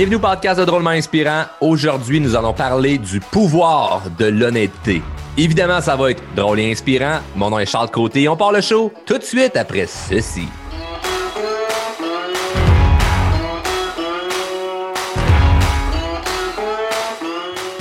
Bienvenue au podcast de Drôlement Inspirant. Aujourd'hui, nous allons parler du pouvoir de l'honnêteté. Évidemment, ça va être drôle et inspirant. Mon nom est Charles Côté. On part le show tout de suite après ceci.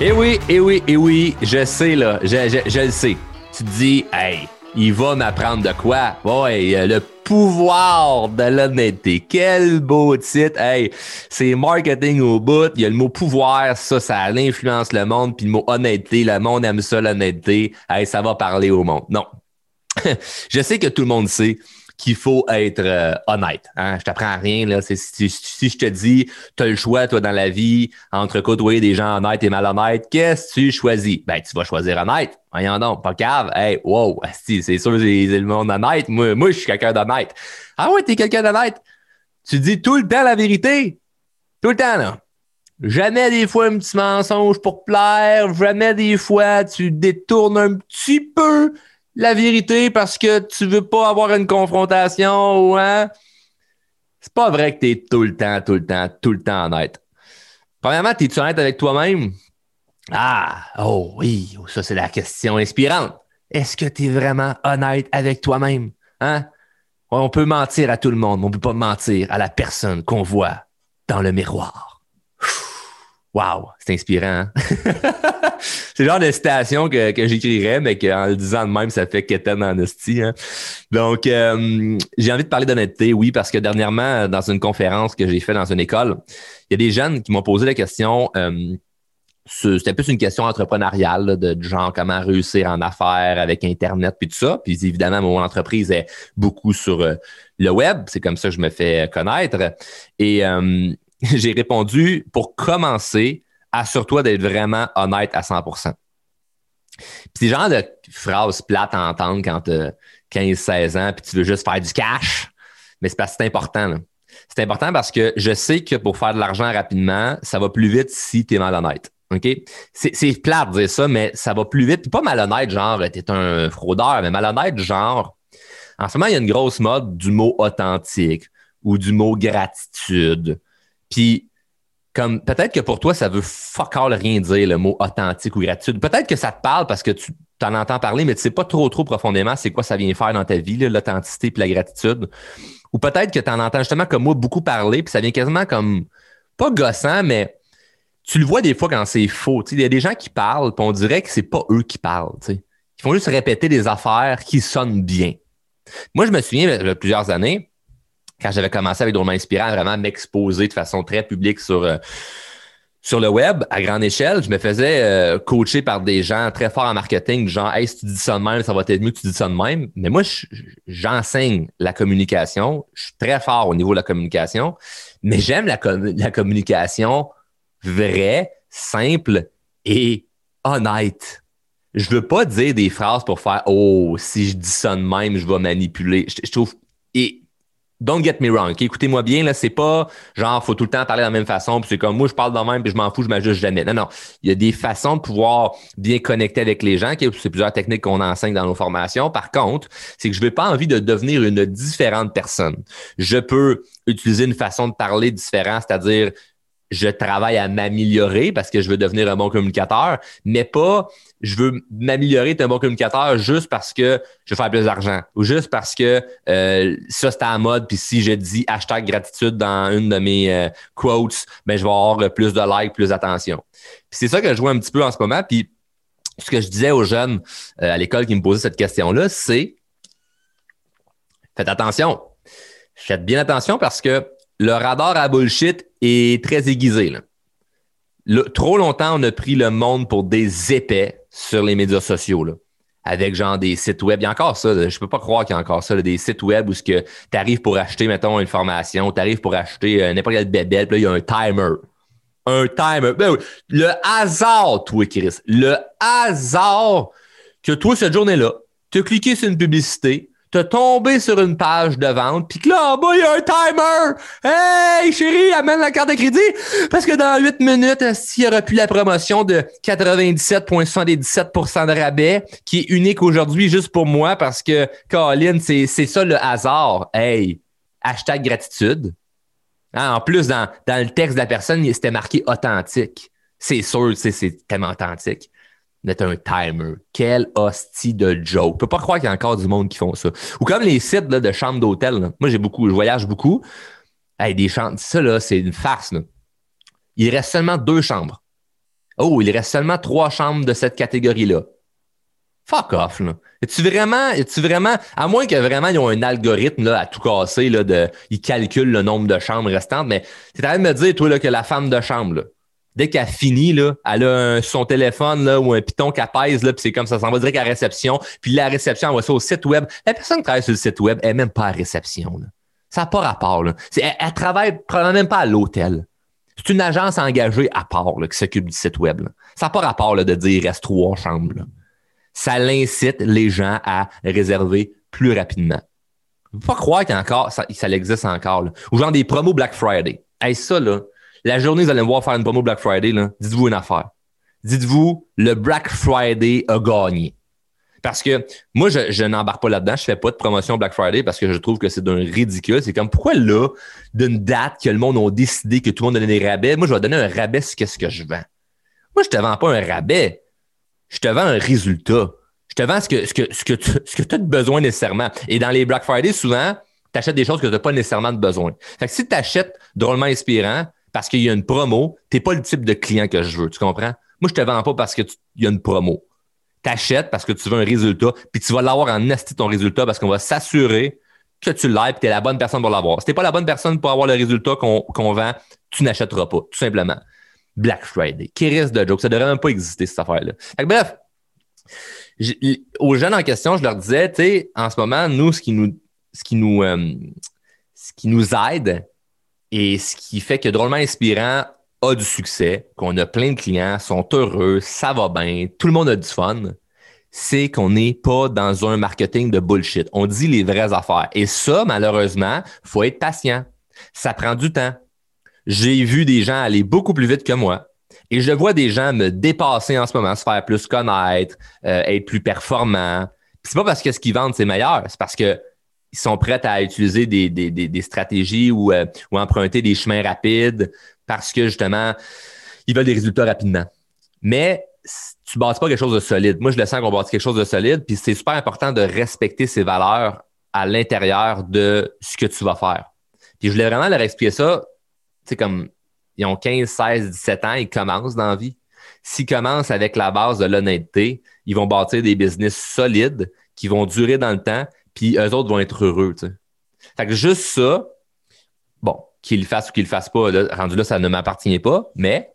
Eh oui, eh oui, eh oui, je sais là, je le sais. Tu te dis, hey, il va m'apprendre de quoi? Ouais, le pouvoir de l'honnêteté. Quel beau titre. Hey, c'est marketing au bout. Il y a le mot pouvoir, ça, ça influence le monde. Puis le mot honnêteté, le monde aime ça, l'honnêteté. Hey, ça va parler au monde. Non. je sais que tout le monde sait qu'il faut être euh, honnête. Hein? Je t'apprends rien. Là. Si, je te dis, tu as le choix, toi, dans la vie, entre côtoyer des gens honnêtes et malhonnêtes, qu'est-ce que tu choisis? Ben, tu vas choisir honnête. Voyons donc, pas cave. Hey, wow, c'est sûr, c'est le monde honnête. Moi, moi je suis quelqu'un d'honnête. Ah ouais, t'es quelqu'un d'honnête. Tu dis tout le temps la vérité. Tout le temps, là. Jamais des fois un petit mensonge pour plaire. Jamais des fois tu détournes un petit peu la vérité parce que tu veux pas avoir une confrontation ou hein? C'est pas vrai que tu es tout le temps, tout le temps, tout le temps honnête. Premièrement, es-tu honnête avec toi-même? Ah, oh oui, ça c'est la question inspirante. Est-ce que tu es vraiment honnête avec toi-même? Hein? On peut mentir à tout le monde, mais on peut pas mentir à la personne qu'on voit dans le miroir. Wow, c'est inspirant. Hein? c'est le genre de citation que, que j'écrirais, mais qu'en le disant de même, ça fait qu'étonne en. Hein? Donc, euh, j'ai envie de parler d'honnêteté, oui, parce que dernièrement, dans une conférence que j'ai faite dans une école, il y a des jeunes qui m'ont posé la question. Euh, c'était plus une question entrepreneuriale de, genre comment réussir en affaires avec Internet puis tout ça. Puis évidemment, mon entreprise est beaucoup sur euh, le web. C'est comme ça que je me fais connaître. Et j'ai répondu pour commencer, assure-toi d'être vraiment honnête à 100 Puis c'est genre de phrase plate à entendre quand tu as 15-16 ans puis tu veux juste faire du cash. Mais c'est parce que c'est important. C'est important parce que je sais que pour faire de l'argent rapidement, ça va plus vite si tu es malhonnête. OK? C'est plate de dire ça, mais ça va plus vite. Pas malhonnête, genre, tu es un fraudeur, mais malhonnête, genre, en ce moment, il y a une grosse mode du mot authentique ou du mot gratitude puis, comme peut-être que pour toi, ça veut fuck all rien dire, le mot authentique ou gratuit. Peut-être que ça te parle parce que tu en entends parler, mais tu sais pas trop, trop profondément c'est quoi ça vient faire dans ta vie, l'authenticité et la gratitude. Ou peut-être que tu en entends justement comme moi beaucoup parler, puis ça vient quasiment comme, pas gossant, mais tu le vois des fois quand c'est faux. Il y a des gens qui parlent, puis on dirait que c'est pas eux qui parlent. Ils font juste répéter des affaires qui sonnent bien. Moi, je me souviens, il y a plusieurs années, quand j'avais commencé avec Drôlement Inspirant, vraiment m'exposer de façon très publique sur, euh, sur le web à grande échelle, je me faisais euh, coacher par des gens très forts en marketing, genre Hey, si tu dis ça de même, ça va être mieux que tu dis ça de même. Mais moi, j'enseigne la communication. Je suis très fort au niveau de la communication, mais j'aime la, la communication vraie, simple et honnête. Je veux pas dire des phrases pour faire Oh, si je dis ça de même, je vais manipuler. Je, je trouve. Et Don't get me wrong. Écoutez-moi bien, là, c'est pas genre faut tout le temps parler de la même façon, puis c'est comme moi je parle de même, puis je m'en fous, je m'ajuste jamais. Non, non. Il y a des façons de pouvoir bien connecter avec les gens, c'est plusieurs techniques qu'on enseigne dans nos formations. Par contre, c'est que je n'ai pas envie de devenir une différente personne. Je peux utiliser une façon de parler différente, c'est-à-dire je travaille à m'améliorer parce que je veux devenir un bon communicateur, mais pas je veux m'améliorer, être un bon communicateur juste parce que je veux faire plus d'argent ou juste parce que euh, ça c'est à la mode puis si je dis hashtag gratitude dans une de mes euh, quotes, ben je vais avoir plus de likes, plus d'attention. c'est ça que je vois un petit peu en ce moment puis ce que je disais aux jeunes euh, à l'école qui me posaient cette question-là, c'est faites attention. Faites bien attention parce que le radar à bullshit est très aiguisé. trop longtemps, on a pris le monde pour des épais sur les médias sociaux. Avec genre des sites web. Il y a encore ça. Je je peux pas croire qu'il y a encore ça. des sites web où tu arrives pour acheter, mettons, une formation, tu arrives pour acheter euh, n'importe quel bébé, puis là, il y a un timer. Un timer. Ben le hasard, toi, Chris. Le hasard que toi, cette journée-là, tu as cliqué sur une publicité, t'as tombé sur une page de vente, puis que là, en bas, il y a un timer! Hey, chérie, amène la carte de crédit! Parce que dans 8 minutes, s'il y aura plus la promotion de 97,77% de rabais, qui est unique aujourd'hui juste pour moi, parce que, Colin, c'est ça le hasard. Hey, hashtag gratitude. Hein, en plus, dans, dans le texte de la personne, c'était marqué authentique. C'est sûr, c'est tellement authentique. Mettre un timer. Quel hostie de joke. Je peux pas croire qu'il y a encore du monde qui font ça. Ou comme les sites là, de chambres d'hôtel. Moi, j'ai beaucoup, je voyage beaucoup. Hey, des chambres, ça, là, c'est une farce. Il reste seulement deux chambres. Oh, il reste seulement trois chambres de cette catégorie-là. Fuck off, là. Es-tu vraiment, es-tu vraiment, à moins que vraiment ils ont un algorithme là, à tout casser, là, de, ils calculent le nombre de chambres restantes, mais tu train de me dire, toi, là, que la femme de chambre, là, dès qu'elle finit, là, elle a son téléphone là, ou un piton qu'elle pèse, là, puis c'est comme ça, ça s'en va direct à la réception, puis la réception envoie ça au site web. La personne qui travaille sur le site web, elle n'est même pas à réception. Là. Ça n'a pas rapport. Elle, travaille probablement même pas à l'hôtel. C'est une agence engagée à part là, qui s'occupe du site web. Ça n'a pas rapport de dire il reste trois chambres. Ça l'incite les gens à réserver plus rapidement. Faut pas croire qu'il encore, ça, existe encore. Ou genre des promos Black Friday. Hey, ça, là, la journée, vous allez me voir faire une promo Black Friday, dites-vous une affaire. Dites-vous, le Black Friday a gagné. Parce que moi, je, n'embarque pas là-dedans. Je fais pas de promotion Black Friday parce que je trouve que c'est d'un ridicule. C'est comme pourquoi là, d'une date que le monde a décidé que tout le monde donnait des rabais, moi, je vais donner un rabais sur qu'est-ce que je vends. Moi, je te vends pas un rabais. Je te vends un résultat. Je te vends ce que, ce que, ce que tu ce as de besoin nécessairement. Et dans les Black Friday, souvent, tu achètes des choses que tu n'as pas nécessairement de besoin. Fait que si tu achètes drôlement inspirant, parce qu'il y a une promo, tu n'es pas le type de client que je veux. Tu comprends? Moi, je te vends pas parce qu'il y a une promo. Tu achètes parce que tu veux un résultat, puis tu vas l'avoir en esti ton résultat parce qu'on va s'assurer que tu l'as et tu es la bonne personne pour l'avoir. Si tu pas la bonne personne pour avoir le résultat qu'on vend, tu n'achèteras pas, tout simplement. Black Friday, qui risque de joke, ça devrait même pas exister, cette affaire-là. Bref, aux jeunes en question, je leur disais, tu sais, en ce moment, nous, ce qui nous, ce qui nous, euh, ce qui nous aide, et ce qui fait que Drôlement Inspirant a du succès, qu'on a plein de clients, sont heureux, ça va bien, tout le monde a du fun, c'est qu'on n'est pas dans un marketing de bullshit. On dit les vraies affaires. Et ça, malheureusement, faut être patient. Ça prend du temps. J'ai vu des gens aller beaucoup plus vite que moi. Et je vois des gens me dépasser en ce moment, se faire plus connaître, euh, être plus performants. C'est pas parce que ce qu'ils vendent, c'est meilleur. C'est parce que ils sont prêts à utiliser des, des, des, stratégies ou, euh, ou emprunter des chemins rapides parce que justement, ils veulent des résultats rapidement. Mais tu ne bâtis pas quelque chose de solide. Moi, je le sens qu'on bâtit quelque chose de solide, puis c'est super important de respecter ces valeurs à l'intérieur de ce que tu vas faire. Puis je voulais vraiment leur expliquer ça, tu sais, comme ils ont 15, 16, 17 ans, ils commencent dans la vie. S'ils commencent avec la base de l'honnêteté, ils vont bâtir des business solides qui vont durer dans le temps puis eux autres vont être heureux. Fait que juste ça, bon, qu'ils le fassent ou qu'ils le fassent pas, rendu là, ça ne m'appartient pas, mais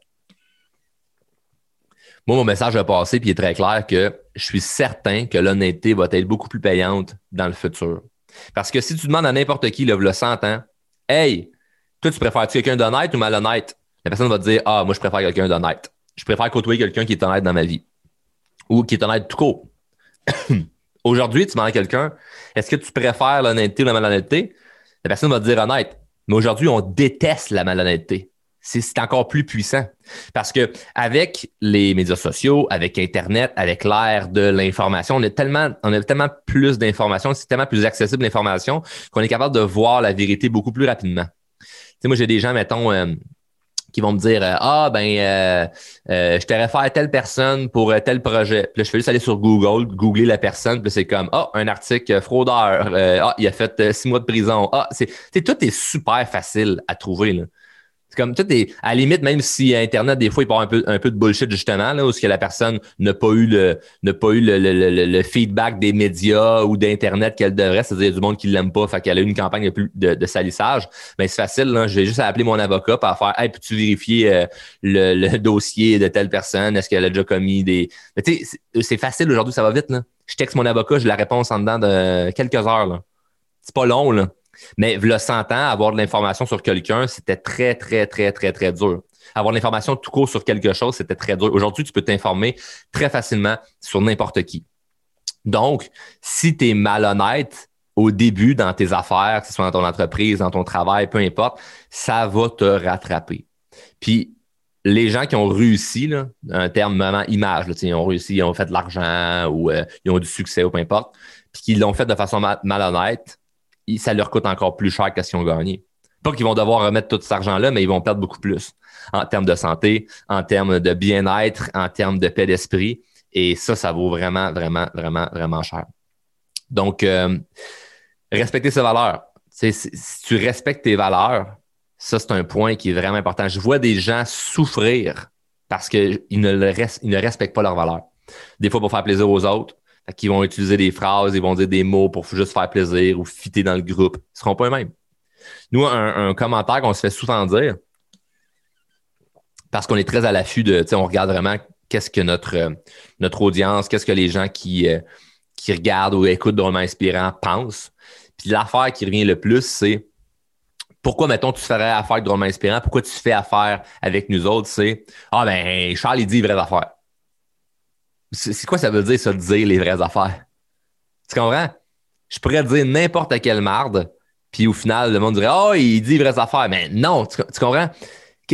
moi, mon message a passé, puis il est très clair que je suis certain que l'honnêteté va être beaucoup plus payante dans le futur. Parce que si tu demandes à n'importe qui, le 100 ans, Hey, toi, tu préfères-tu quelqu'un d'honnête ou malhonnête? La personne va te dire Ah, moi, je préfère quelqu'un d'honnête. Je préfère côtoyer quelqu'un qui est honnête dans ma vie. Ou qui est honnête tout court. Aujourd'hui, tu demandes à quelqu'un, est-ce que tu préfères l'honnêteté ou la malhonnêteté? La personne va te dire honnête. Mais aujourd'hui, on déteste la malhonnêteté. C'est encore plus puissant. Parce que avec les médias sociaux, avec Internet, avec l'ère de l'information, on a tellement, on a tellement plus d'informations, c'est tellement plus accessible l'information qu'on est capable de voir la vérité beaucoup plus rapidement. Tu sais, moi, j'ai des gens, mettons, euh, qui vont me dire euh, Ah, ben, euh, euh, je te réfère telle personne pour tel projet. Puis là, je fais juste aller sur Google, googler la personne, puis c'est comme Ah, un article fraudeur. ah, il a fait six mois de prison. Ah, c'est. Tout est super facile à trouver. Là. C'est comme tout est à la limite, même si Internet, des fois, il part un peu, un peu de bullshit, justement, là, où ce que la personne n'a pas eu le n'a pas eu le, le, le, feedback des médias ou d'Internet qu'elle devrait, c'est-à-dire du monde qui l'aime pas, fait qu'elle a eu une campagne de, de, salissage. Mais ben, c'est facile. Je vais juste appeler mon avocat pour faire Hey, peux-tu vérifier euh, le, dossier de telle personne? Est-ce qu'elle a déjà commis des. Tu sais, c'est facile aujourd'hui, ça va vite. Je texte mon avocat, j'ai la réponse en dedans de quelques heures. C'est pas long, là. Mais le 100 ans, avoir de l'information sur quelqu'un, c'était très, très, très, très, très dur. Avoir de l'information tout court sur quelque chose, c'était très dur. Aujourd'hui, tu peux t'informer très facilement sur n'importe qui. Donc, si tu es malhonnête au début dans tes affaires, que ce soit dans ton entreprise, dans ton travail, peu importe, ça va te rattraper. Puis, les gens qui ont réussi, là, un terme vraiment image, ils ont réussi, ils ont fait de l'argent ou euh, ils ont du succès ou peu importe, puis qu'ils l'ont fait de façon malhonnête, ça leur coûte encore plus cher que si on gagné. Pas qu'ils vont devoir remettre tout cet argent-là, mais ils vont perdre beaucoup plus en termes de santé, en termes de bien-être, en termes de paix d'esprit. Et ça, ça vaut vraiment, vraiment, vraiment, vraiment cher. Donc, euh, respecter ses valeurs. Si, si tu respectes tes valeurs, ça, c'est un point qui est vraiment important. Je vois des gens souffrir parce qu'ils ne, ne respectent pas leurs valeurs. Des fois, pour faire plaisir aux autres, ils vont utiliser des phrases, ils vont dire des mots pour juste faire plaisir ou fitter dans le groupe. Ils seront pas eux-mêmes. Nous, un, commentaire qu'on se fait souvent dire, parce qu'on est très à l'affût de, on regarde vraiment qu'est-ce que notre, notre audience, qu'est-ce que les gens qui, euh, qui regardent ou écoutent Drôlement Inspirant pensent. Puis l'affaire qui revient le plus, c'est pourquoi, mettons, tu ferais affaire avec Drôlement Inspirant? Pourquoi tu fais affaire avec nous autres? C'est Ah ben, Charles, il dit vraies affaires. C'est quoi ça veut dire, ça, dire les vraies affaires? Tu comprends? Je pourrais dire n'importe quelle marde, puis au final, le monde dirait Oh, il dit les vraies affaires. Mais non, tu, comprends?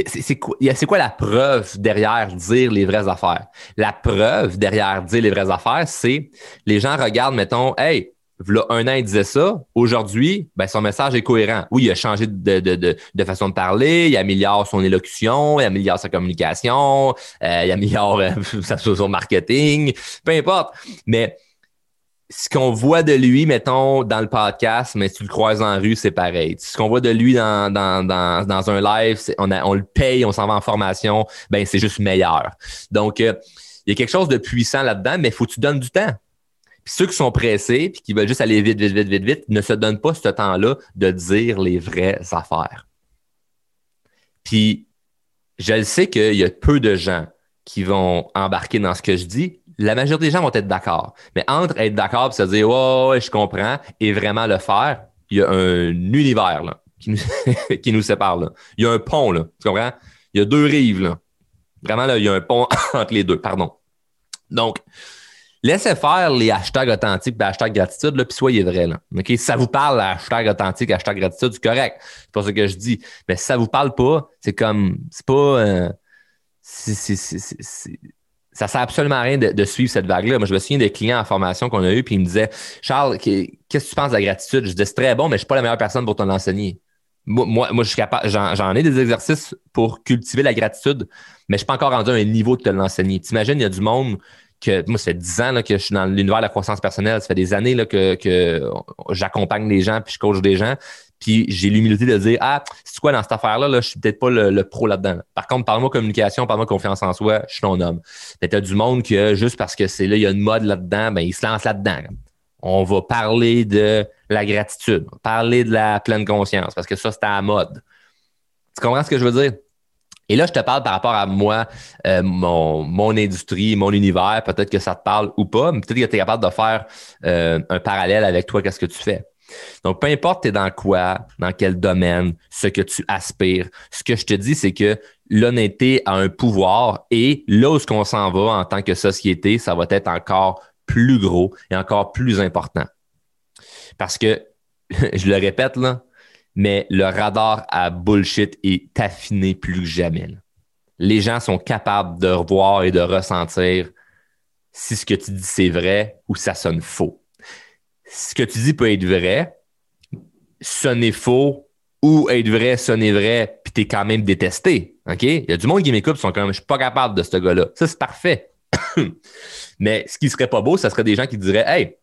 C'est quoi, quoi, la preuve derrière dire les vraies affaires? La preuve derrière dire les vraies affaires, c'est les gens regardent, mettons, Hey, là, un an, il disait ça. Aujourd'hui, ben, son message est cohérent. Oui, il a changé de, de, de, façon de parler, il améliore son élocution, il améliore sa communication, euh, il améliore euh, son marketing, peu importe. Mais ce qu'on voit de lui, mettons, dans le podcast, mais si tu le croises en rue, c'est pareil. Ce qu'on voit de lui dans, dans, dans, dans un live, on, a, on le paye, on s'en va en formation, ben c'est juste meilleur. Donc, euh, il y a quelque chose de puissant là-dedans, mais il faut que tu donnes du temps ceux qui sont pressés puis qui veulent juste aller vite, vite, vite, vite, vite, ne se donnent pas ce temps-là de dire les vraies affaires. Puis, je le sais qu'il y a peu de gens qui vont embarquer dans ce que je dis. La majorité des gens vont être d'accord. Mais entre être d'accord et se dire, ouais, je comprends, et vraiment le faire, il y a un univers là, qui, nous, qui nous sépare. Là. Il y a un pont, là, tu comprends? Il y a deux rives. Là. Vraiment, là, il y a un pont entre les deux, pardon. Donc, Laissez faire les hashtags authentiques et hashtags gratitude, puis soyez vrai. Si ça vous parle, hashtag authentique, hashtag gratitude, c'est correct. C'est pas ce que je dis. Mais si ça vous parle pas, c'est comme, c'est pas, euh, ça sert absolument à rien de, suivre cette vague-là. Moi, je me souviens des clients en formation qu'on a eu, puis ils me disaient, Charles, qu'est-ce que tu penses de la gratitude? Je disais, c'est très bon, mais je suis pas la meilleure personne pour t'en enseigner. Moi, moi, je suis capable, j'en ai des exercices pour cultiver la gratitude, mais je suis pas encore rendu à un niveau de te l'enseigner. T'imagines, il y a du monde que moi, ça fait 10 ans que je suis dans l'univers de la croissance personnelle. Ça fait des années là, que, que j'accompagne les gens puis je coach des gens. Puis j'ai l'humilité de dire Ah, c'est quoi dans cette affaire-là, là, je suis peut-être pas le, pro là-dedans. Par contre, parle-moi communication, parle-moi confiance en soi, je suis ton homme. Mais t'as du monde que juste parce que c'est là, il y a une mode là-dedans, ben il se lance là-dedans. On va parler de la gratitude, parler de la pleine conscience, parce que ça, c'est à la mode. Tu comprends ce que je veux dire? Et là, je te parle par rapport à moi, euh, mon, mon, industrie, mon univers. Peut-être que ça te parle ou pas, mais peut-être que tu es capable de faire euh, un parallèle avec toi, qu'est-ce que tu fais. Donc, peu importe tu es dans quoi, dans quel domaine, ce que tu aspires, ce que je te dis, c'est que l'honnêteté a un pouvoir et là où ce qu'on s'en va en tant que société, ça va être encore plus gros et encore plus important. Parce que, je le répète, là, mais le radar à bullshit est affiné plus que jamais. Les gens sont capables de revoir et de ressentir si ce que tu dis c'est vrai ou ça sonne faux. Ce que tu dis peut être vrai, sonner faux ou être vrai, sonner vrai, puis t'es quand même détesté. OK? Il y a du monde qui m'écoute, qui sont quand même, je suis pas capable de ce gars-là. Ça, c'est parfait. Mais ce qui serait pas beau, ça serait des gens qui diraient, hey,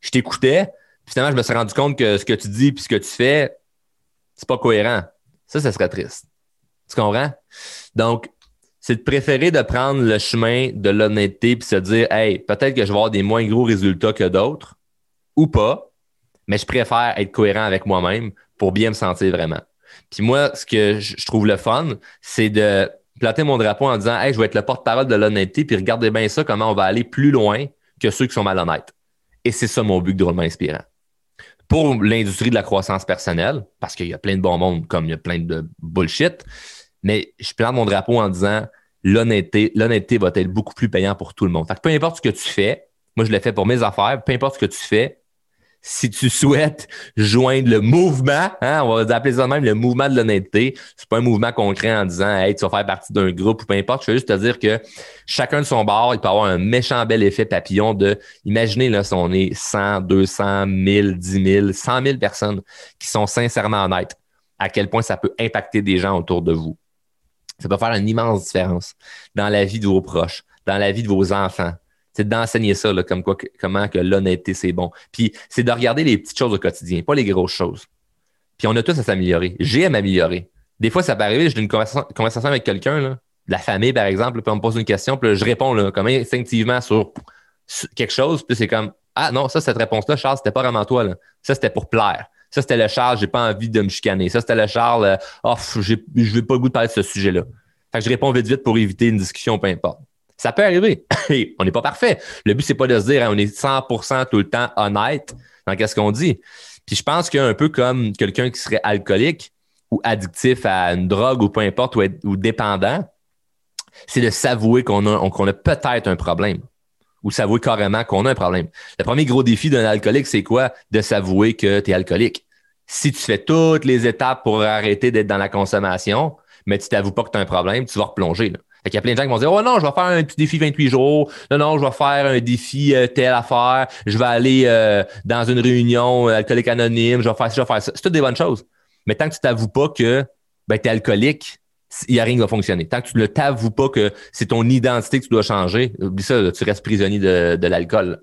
je t'écoutais, finalement, je me suis rendu compte que ce que tu dis puis ce que tu fais, c'est pas cohérent. Ça, ça serait triste. Tu comprends? Donc, c'est de préférer de prendre le chemin de l'honnêteté puis se dire, hey, peut-être que je vais avoir des moins gros résultats que d'autres ou pas, mais je préfère être cohérent avec moi-même pour bien me sentir vraiment. Puis moi, ce que je trouve le fun, c'est de planter mon drapeau en disant, hey, je vais être le porte-parole de l'honnêteté, puis regardez bien ça, comment on va aller plus loin que ceux qui sont malhonnêtes. Et c'est ça mon but drôlement inspirant pour l'industrie de la croissance personnelle, parce qu'il y a plein de bons mondes comme il y a plein de bullshit, mais je plante mon drapeau en disant l'honnêteté, l'honnêteté va être beaucoup plus payant pour tout le monde. Peu importe ce que tu fais, moi je l'ai fait pour mes affaires, peu importe ce que tu fais, si tu souhaites joindre le mouvement, hein, on va appeler ça même le mouvement de l'honnêteté, c'est pas un mouvement concret en disant hey, tu vas faire partie d'un groupe ou peu importe. Je veux juste te dire que chacun de son bord, il peut avoir un méchant bel effet papillon de imaginez si on est 100, 200, 1000, 10 000, 100 000 personnes qui sont sincèrement honnêtes, à quel point ça peut impacter des gens autour de vous. Ça peut faire une immense différence dans la vie de vos proches, dans la vie de vos enfants. C'est d'enseigner ça, comme quoi, comment que l'honnêteté, c'est bon. Puis c'est de regarder les petites choses au quotidien, pas les grosses choses. Puis on a tous à s'améliorer. J'ai à m'améliorer. Des fois, ça peut arriver, j'ai une conversation, avec quelqu'un, de la famille, par exemple, puis on me pose une question, puis je réponds là, comme instinctivement sur, quelque chose, puis c'est comme Ah non, ça, cette réponse-là, Charles, c'était pas vraiment toi. Là. Ça, c'était pour plaire. Ça, c'était le Charles, j'ai pas envie de me chicaner. Ça, c'était le Charles, euh, oh, je veux pas le goût de parler de ce sujet-là. Fait que je réponds vite vite pour éviter une discussion, peu importe. Ça peut arriver. on n'est pas parfait. Le but, c'est pas de se dire hein, on est 100% tout le temps honnête dans qu'est-ce qu'on dit. Puis je pense qu'un peu comme quelqu'un qui serait alcoolique ou addictif à une drogue ou peu importe, ou, dépendant, c'est de s'avouer qu'on a, a peut-être un problème ou s'avouer carrément qu'on a un problème. Le premier gros défi d'un alcoolique, c'est quoi? De s'avouer que tu es alcoolique. Si tu fais toutes les étapes pour arrêter d'être dans la consommation, mais tu t'avoues pas que tu as un problème, tu vas replonger. Là. Il y a plein de gens qui vont dire Oh non, je vais faire un petit défi 28 jours. Non, non, je vais faire un défi euh, telle affaire. Je vais aller euh, dans une réunion euh, alcoolique anonyme. Je vais faire ça, je vais faire ça. C'est toutes des bonnes choses. Mais tant que tu t'avoues pas que ben, tu es alcoolique, il n'y a rien qui va fonctionner. Tant que tu ne t'avoues pas que c'est ton identité que tu dois changer, oublie ça, tu restes prisonnier de, de l'alcool.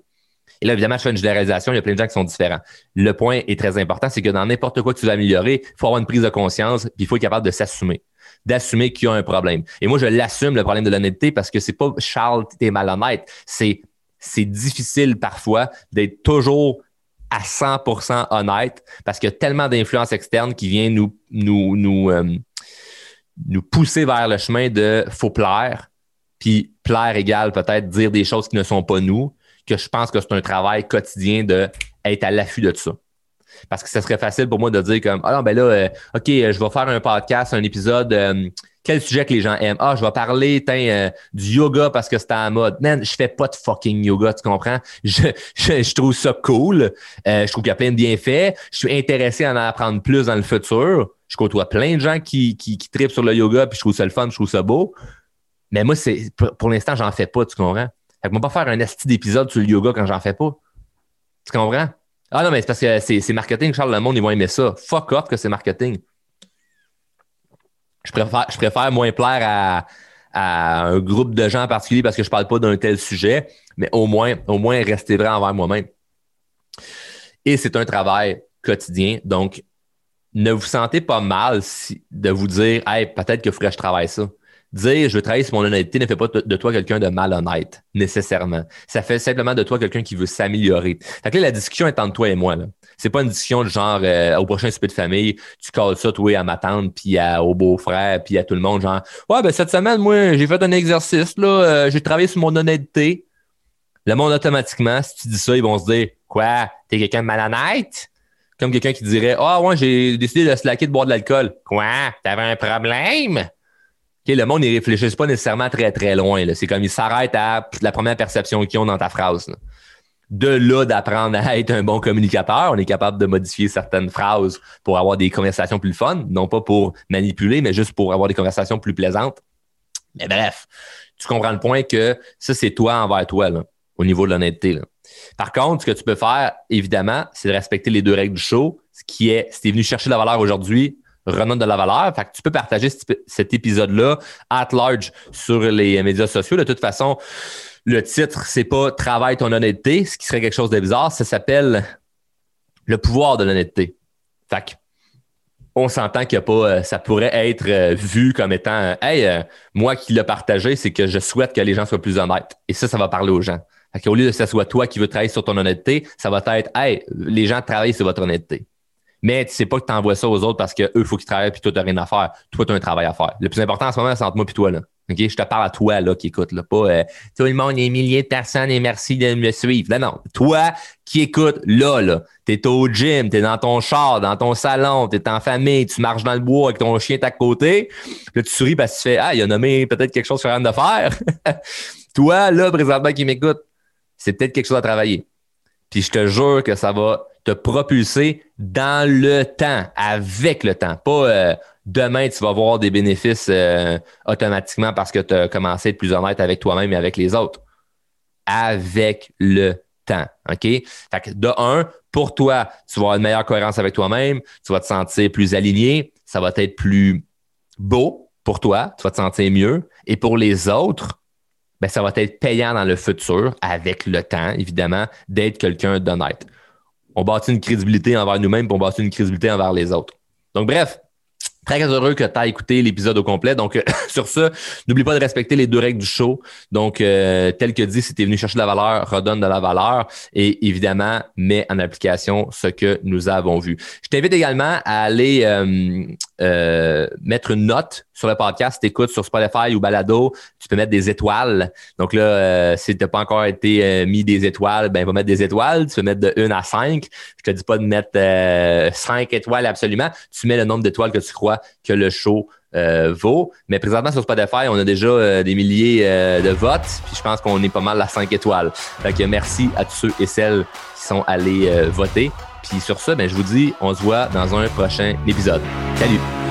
Et là, évidemment, je fais une généralisation, il y a plein de gens qui sont différents. Le point est très important, c'est que dans n'importe quoi que tu veux améliorer, il faut avoir une prise de conscience, puis il faut être capable de s'assumer d'assumer qu'il y a un problème. Et moi, je l'assume, le problème de l'honnêteté, parce que c'est pas Charles, t'es malhonnête. C'est, c'est difficile parfois d'être toujours à 100% honnête parce qu'il y a tellement d'influences externes qui viennent euh, nous pousser vers le chemin de faut plaire. Puis plaire égale peut-être dire des choses qui ne sont pas nous, que je pense que c'est un travail quotidien d'être à l'affût de ça. Parce que ce serait facile pour moi de dire comme Ah non, ben là, euh, OK, euh, je vais faire un podcast, un épisode. Euh, quel sujet que les gens aiment? Ah, je vais parler du yoga parce que c'est en mode. Man, je fais pas de fucking yoga, tu comprends? Je, je, trouve ça cool. je trouve qu'il y a plein de bienfaits. Je suis intéressé à en apprendre plus dans le futur. Je côtoie plein de gens qui, qui, tripent sur le yoga, puis je trouve ça le fun, je trouve ça beau. Mais moi, c'est pour, l'instant, j'en fais pas, tu comprends? Fait que moi, pas faire un esti d'épisode sur le yoga quand j'en fais pas. Tu comprends? Ah non, mais c'est parce que c'est marketing, Charles, le monde, ils vont aimer ça. Fuck off que c'est marketing. Je préfère, je préfère moins plaire à, un groupe de gens en particulier parce que je parle pas d'un tel sujet, mais au moins, au moins rester vrai envers moi-même. Et c'est un travail quotidien. Donc, ne vous sentez pas mal de vous dire, hey, peut-être que faudrait que je travaille ça dire je veux travailler sur mon honnêteté ne fait pas de toi quelqu'un de malhonnête, nécessairement. Ça fait simplement de toi quelqu'un qui veut s'améliorer. Là, la discussion est entre toi et moi. Là. C'est pas une discussion de genre euh, au prochain souper de famille, tu calls ça, toi, à ma tante, puis au beau-frère, puis à tout le monde, genre Ouais, ben cette semaine, moi, j'ai fait un exercice, là, euh, j'ai travaillé sur mon honnêteté. Le monde, automatiquement, si tu dis ça, ils vont se dire Quoi? T'es quelqu'un de malhonnête? Comme quelqu'un qui dirait Ah ouais, j'ai décidé de slacker de boire de l'alcool. Quoi? T'avais un problème? Le monde, ne réfléchit pas nécessairement très, très loin. C'est comme ils s'arrêtent à la première perception qu'ils ont dans ta phrase. De là, d'apprendre à être un bon communicateur, on est capable de modifier certaines phrases pour avoir des conversations plus fun, non pas pour manipuler, mais juste pour avoir des conversations plus plaisantes. Mais bref, tu comprends le point que ça, c'est toi envers toi, au niveau de l'honnêteté. Par contre, ce que tu peux faire, évidemment, c'est de respecter les deux règles du show, ce qui est, si tu es venu chercher la valeur aujourd'hui, redonne de la valeur. Fait que tu peux partager cet épisode-là at large sur les médias sociaux. De toute façon, le titre, c'est pas Travaille ton honnêteté, ce qui serait quelque chose de bizarre. Ça s'appelle Le pouvoir de l'honnêteté. Fait que on s'entend que pas, euh, ça pourrait être euh, vu comme étant Hey, euh, moi qui l'ai partagé, c'est que je souhaite que les gens soient plus honnêtes. Et ça, ça va parler aux gens. Fait Au lieu de que ce soit toi qui veux travailler sur ton honnêteté, ça va être Hey, les gens travaillent sur votre honnêteté mais tu sais pas que tu envoies ça aux autres parce qu'eux, il faut qu'ils travaillent puis toi, tu n'as rien à faire. Toi, tu as un travail à faire. Le plus important en ce moment, c'est entre moi et toi. Là. Je te parle à toi là, qui écoute. Là, pas euh, tout le monde, des milliers de personnes et merci de me suivre. Non, non. Toi qui écoutes là, là. Tu es au gym, tu es dans ton char, dans ton salon, tu es en famille, tu marches dans le bois avec ton chien à côté. Là, tu souris parce que tu fais Ah, il a nommé peut-être quelque chose sur rien de faire. toi, là, présentement, qui m'écoute, c'est peut-être quelque chose à travailler. Puis je te jure que ça va te propulser dans le temps, avec le temps. Pas euh, demain, tu vas avoir des bénéfices euh, automatiquement parce que tu as commencé à être plus honnête avec toi-même et avec les autres. Avec le temps. OK? Fait que de un, pour toi, tu vas avoir une meilleure cohérence avec toi-même, tu vas te sentir plus aligné. ça va être plus beau pour toi, tu vas te sentir mieux. Et pour les autres, ben, ça va être payant dans le futur, avec le temps, évidemment, d'être quelqu'un d'honnête. On bâtit une crédibilité envers nous-mêmes, puis on bâtit une crédibilité envers les autres. Donc, bref, Très heureux que tu as écouté l'épisode au complet. Donc, sur ça, n'oublie pas de respecter les deux règles du show. Donc, euh, tel que dit, si tu es venu chercher de la valeur, redonne de la valeur et évidemment, mets en application ce que nous avons vu. Je t'invite également à aller euh, euh, mettre une note sur le podcast, t'écoutes sur Spotify ou Balado, tu peux mettre des étoiles. Donc là, euh, si tu n'as pas encore été euh, mis des étoiles, ben va mettre des étoiles. Tu peux mettre de 1 à 5. Je te dis pas de mettre 5 étoiles absolument. Tu mets le nombre d'étoiles que tu crois que le show vaut. Mais présentement sur Spotify, on a déjà des milliers de votes. Puis je pense qu'on est pas mal à 5 étoiles. Fait que merci à tous ceux et celles qui sont allés voter. Puis sur ça, ben, je vous dis, on se voit dans un prochain épisode. Salut!